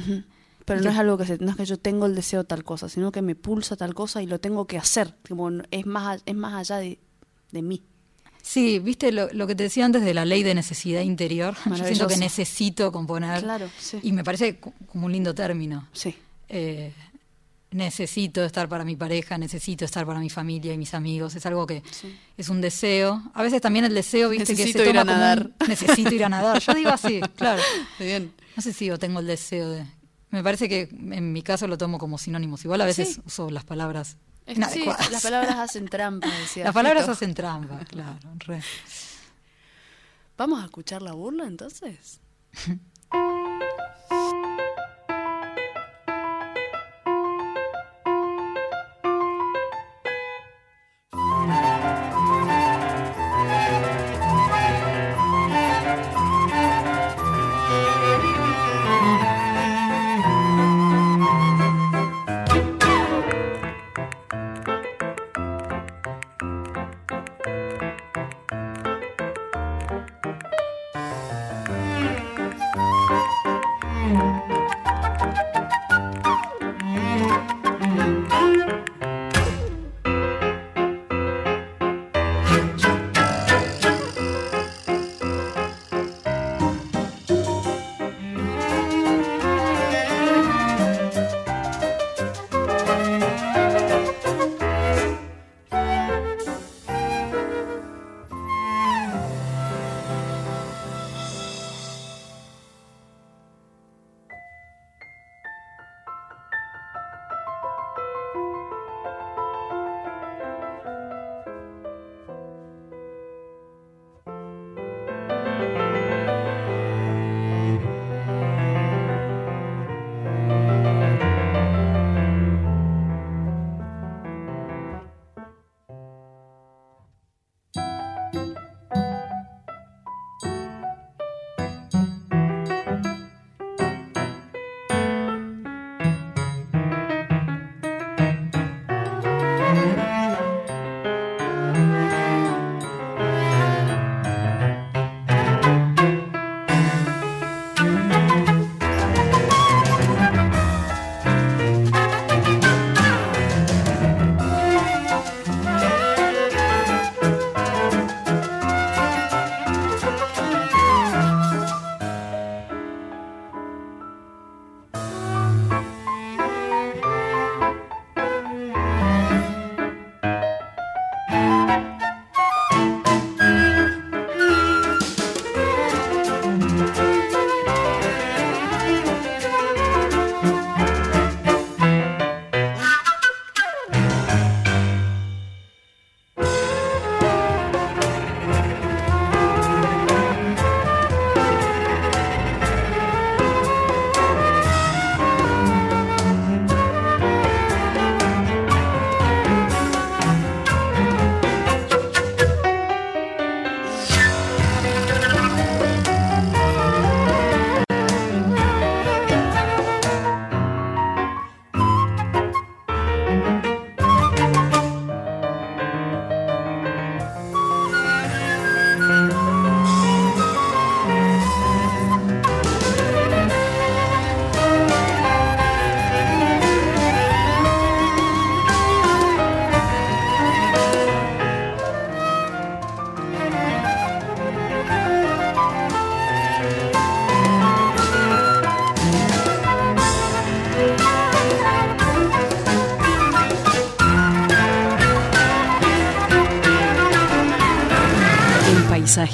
Pero Y no que- es algo que se- no es que yo tengo el deseo de tal cosa, sino que me pulsa tal cosa y lo tengo que hacer. Como es más es más allá de, de mí. Sí, viste lo, lo que te decía antes de la ley de necesidad interior. Yo siento que necesito componer. Claro, sí. Y me parece co- como un lindo término. Sí. Eh, necesito estar para mi pareja, necesito estar para mi familia y mis amigos. Es algo que Sí. es un deseo. A veces también el deseo, viste, Necesito que se ir toma a como un- nadar. necesito ir a nadar. Yo digo así, claro. Bien. No sé si yo tengo el deseo de... Me parece que en mi caso lo tomo como sinónimos. Igual a veces Sí. uso las palabras Es- sí, inadecuadas. las palabras hacen trampa, decía Las palabras Fito. hacen trampa, claro. re. ¿Vamos a escuchar la burla entonces?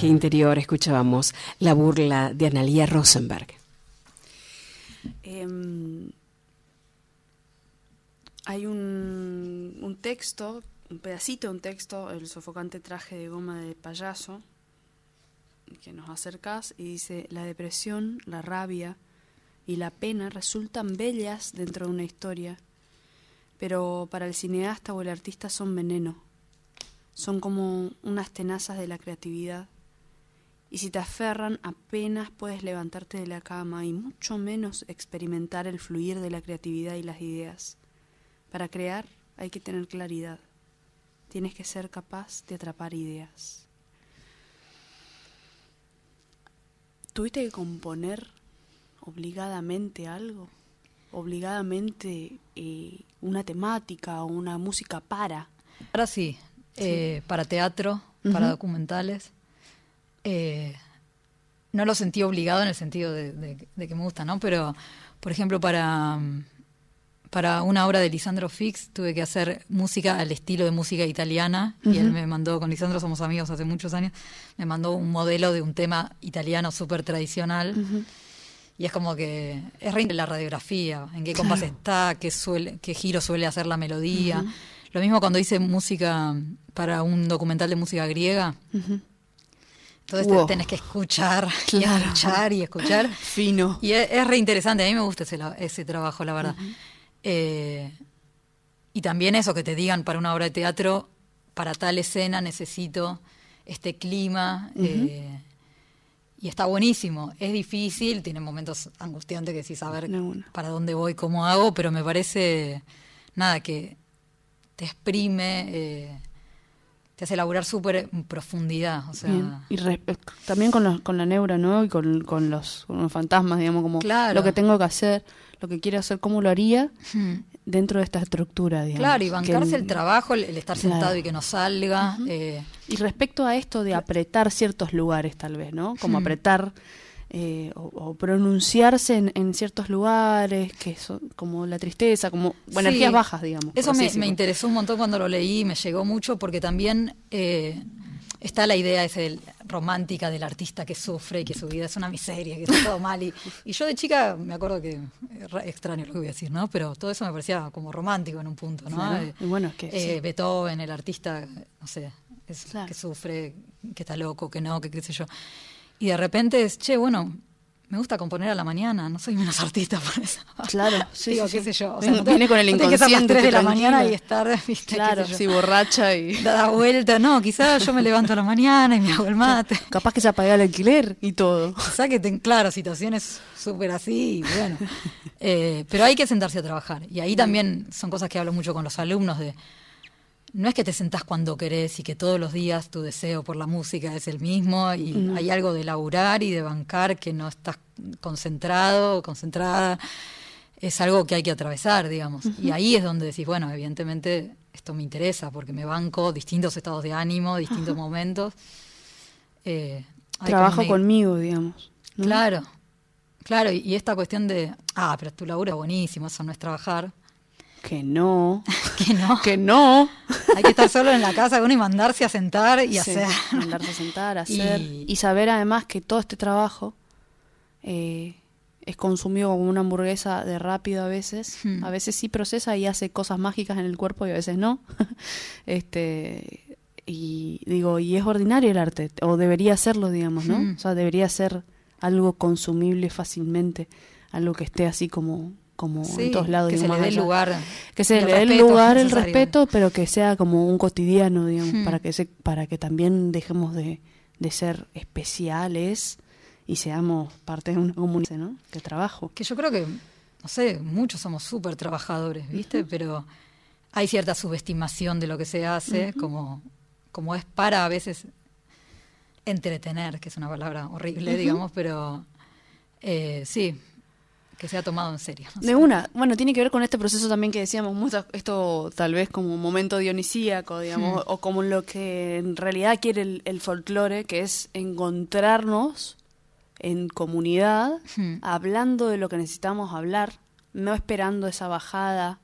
Interior, escuchábamos la burla de Analia Rosenberg. Em, hay un, un texto, un pedacito de un texto, el sofocante traje de goma de payaso, que nos acercas y dice, la depresión, la rabia y la pena resultan bellas dentro de una historia, pero para el cineasta o el artista son veneno, son como unas tenazas de la creatividad. Y si te aferran, apenas puedes levantarte de la cama y mucho menos experimentar el fluir de la creatividad y las ideas. Para crear hay que tener claridad. Tienes que ser capaz de atrapar ideas. ¿Tuviste que componer obligadamente algo? Obligadamente eh, una temática o una música para. Ahora sí, eh, para teatro, para documentales. Eh, no lo sentí obligado en el sentido de, que me gusta, ¿no? Pero, por ejemplo, para, para una obra de Lisandro Fix tuve que hacer música al estilo de música italiana y él me mandó, con Lisandro somos amigos hace muchos años, me mandó un modelo de un tema italiano súper tradicional. Y es como que es re la radiografía, en qué compás está, qué, suele, qué giro suele hacer la melodía. Lo mismo cuando hice música para un documental de música griega. Entonces tenés que escuchar y escuchar y escuchar. Fino. Y es, es, re interesante, a mí me gusta ese, ese trabajo, la verdad. Eh, y también eso, que te digan para una obra de teatro, para tal escena necesito este clima. Eh, y está buenísimo. Es difícil, tiene momentos angustiantes que sí saber para dónde voy, cómo hago, pero me parece, nada, que te exprime. Eh, te hace laburar súper en profundidad. O sea. Y también con, con la neura, ¿no? Y con, con, los, fantasmas, digamos, como lo que tengo que hacer, lo que quiero hacer, cómo lo haría hmm. dentro de esta estructura, digamos. Claro, y bancarse el trabajo, el, estar sentado y que no salga. Eh. Y respecto a esto de apretar ciertos lugares, tal vez, ¿no? Como hmm. apretar eh, o, pronunciarse en, ciertos lugares, que son como la tristeza, como energías bajas, digamos. Eso me, interesó un montón cuando lo leí, me llegó mucho porque también eh, está la idea esa romántica del artista que sufre y que su vida es una miseria, que está todo mal. Y, yo de chica me acuerdo que, extraño lo que voy a decir, ¿no? Pero todo eso me parecía como romántico en un punto, ¿no? Eh, bueno, es que... Beethoven, el artista, no sé, que sufre, que está loco, que no, que qué sé yo. Y de repente es, che, bueno, me gusta componer a la mañana, no soy menos artista por eso. Claro, sí, Digo, qué sé yo. O sea, viene con el inconsciente. que a las 3 de la mañana y estar, ¿viste? Claro, sí, borracha y... Da vuelta, no, quizás yo me levanto a la mañana y me hago el mate. Capaz que se apaga el alquiler y todo. Quizás que, ten, claro, situaciones súper así, y bueno. Eh, pero hay que sentarse a trabajar. Y ahí también son cosas que hablo mucho con los alumnos de no es que te sentás cuando querés y que todos los días tu deseo por la música es el mismo y hay algo de laburar y de bancar que no estás concentrado o concentrada. Es algo que hay que atravesar, digamos. Y ahí es donde decís, bueno, evidentemente esto me interesa porque me banco distintos estados de ánimo, distintos momentos. Eh, Trabajo conmigo, digamos. Claro, claro. Y, y, esta cuestión de, ah, pero tu laburo es buenísimo, eso no es trabajar. Que no. que no. que no. Hay que estar solo en la casa uno y mandarse a sentar y hacer. Mandarse a sentar, hacer. Y, saber además que todo este trabajo eh, es consumido como una hamburguesa de rápido a veces. Hmm. A veces sí procesa y hace cosas mágicas en el cuerpo y a veces no. este y digo, y es ordinario el arte, o debería serlo, digamos, ¿no? Hmm. O sea, debería ser algo consumible fácilmente, algo que esté así como como en todos lados. Que se le dé el lugar. Que se le dé el lugar, el respeto, pero que sea como un cotidiano, digamos, hmm. para, que se, para que también dejemos de, de, ser especiales y seamos parte de una comunidad, ¿no? Que trabajo. Que yo creo que, no sé, muchos somos súper trabajadores, ¿viste? Pero hay cierta subestimación de lo que se hace, como, como es para a veces entretener, que es una palabra horrible, digamos, pero eh, sí, que se ha tomado en serio. De una, bueno, tiene que ver con este proceso también que decíamos, mucho, esto tal vez como un momento dionisíaco, digamos, hmm. o como lo que en realidad quiere el, folclore, que es encontrarnos en comunidad, hmm. hablando de lo que necesitamos hablar, no esperando esa bajada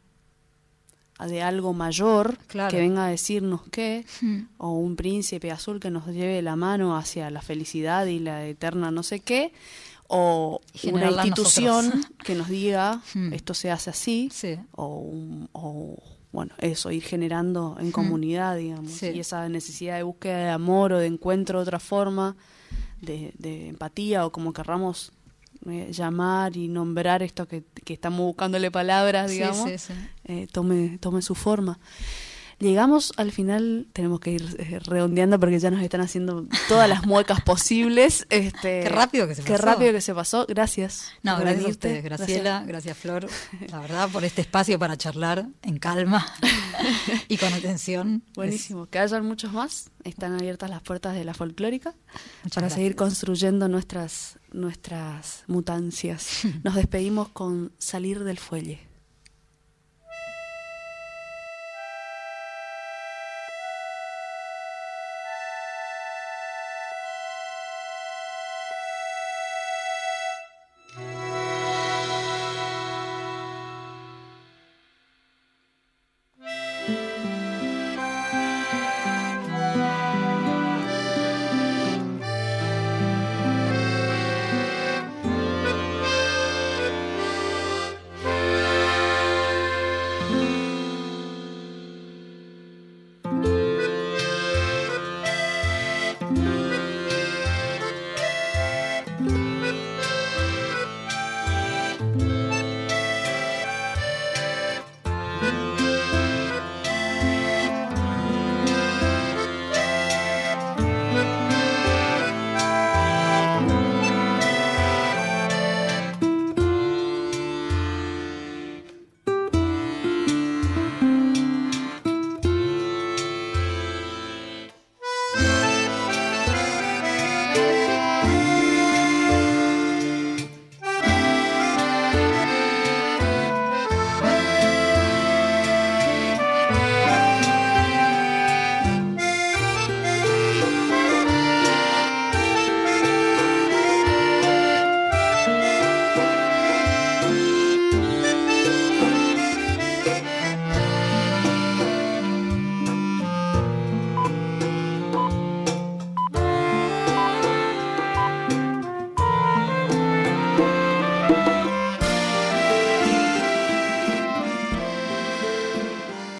de algo mayor Claro. que venga a decirnos qué, Mm. o un príncipe azul que nos lleve la mano hacia la felicidad y la eterna no sé qué, o una institución que nos diga Mm. esto se hace así, Sí. o, un- o, bueno, eso, ir generando en comunidad, digamos, Sí. y esa necesidad de búsqueda de amor o de encuentro de otra forma, de, de empatía o como querramos eh, llamar y nombrar esto que, que estamos buscándole palabras, digamos, sí. eh, tome, tome su forma. Llegamos al final, tenemos que ir eh, redondeando porque ya nos están haciendo todas las muecas posibles. Este, Qué rápido que se Qué pasó. rápido que se pasó. Gracias. No, gracias a ustedes, Graciela, gracias. Flor, la verdad, por este espacio para charlar en calma y con atención. Buenísimo. Que hayan muchos más. Están abiertas las puertas de la folclórica Muchas para seguir gracias. construyendo nuestras, nuestras mutancias. Nos despedimos con Salir del Fuelle.